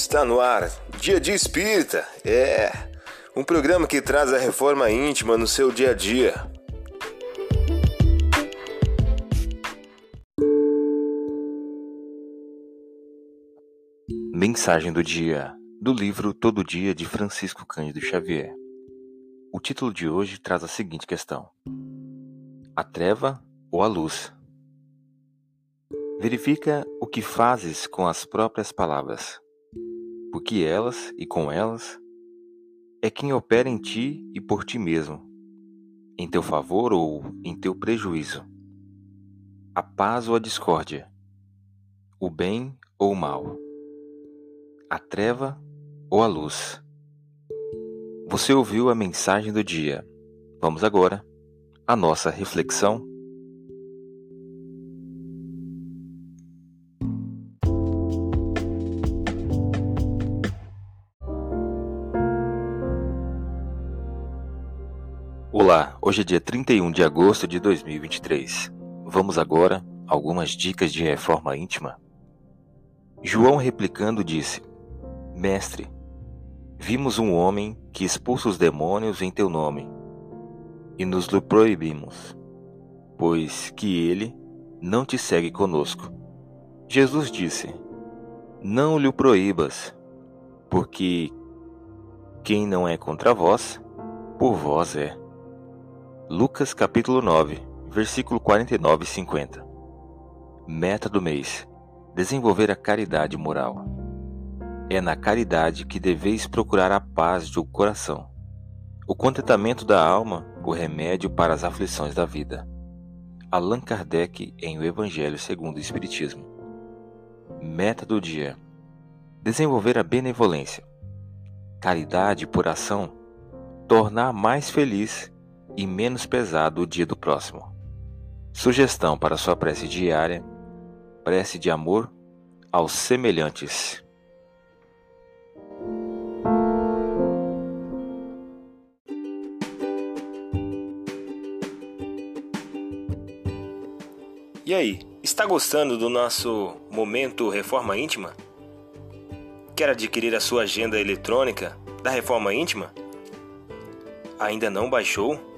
Está no ar, Dia de Espírita. É um programa que traz a reforma íntima no seu dia a dia. Mensagem do dia do livro Todo Dia de Francisco Cândido Xavier. O título de hoje traz a seguinte questão: A treva ou a luz? Verifica o que fazes com as próprias palavras, porque elas e com elas é quem opera em ti e por ti mesmo, em teu favor ou em teu prejuízo. A paz ou a discórdia, o bem ou o mal, a treva ou a luz. Você ouviu a mensagem do dia. Vamos agora à nossa reflexão Olá, hoje é dia 31 de agosto de 2023. Vamos agora algumas dicas de reforma íntima. João replicando disse: Mestre, vimos um homem que expulsa os demônios em teu nome, e nos lhe proibimos, pois que ele não te segue conosco. Jesus disse: Não lhe proíbas, porque quem não é contra vós, por vós é. Lucas capítulo 9, versículo 49 e 50. Meta do mês: desenvolver a caridade moral. É na caridade que deveis procurar a paz do coração, o contentamento da alma, o remédio para as aflições da vida. Allan Kardec em O Evangelho segundo o Espiritismo. Meta do dia: desenvolver a benevolência. Caridade por ação, tornar mais feliz e menos pesado o dia do próximo. Sugestão para sua prece diária: prece de amor aos semelhantes. E aí, está gostando do nosso momento Reforma Íntima? Quer adquirir a sua agenda eletrônica da Reforma Íntima? Ainda não baixou?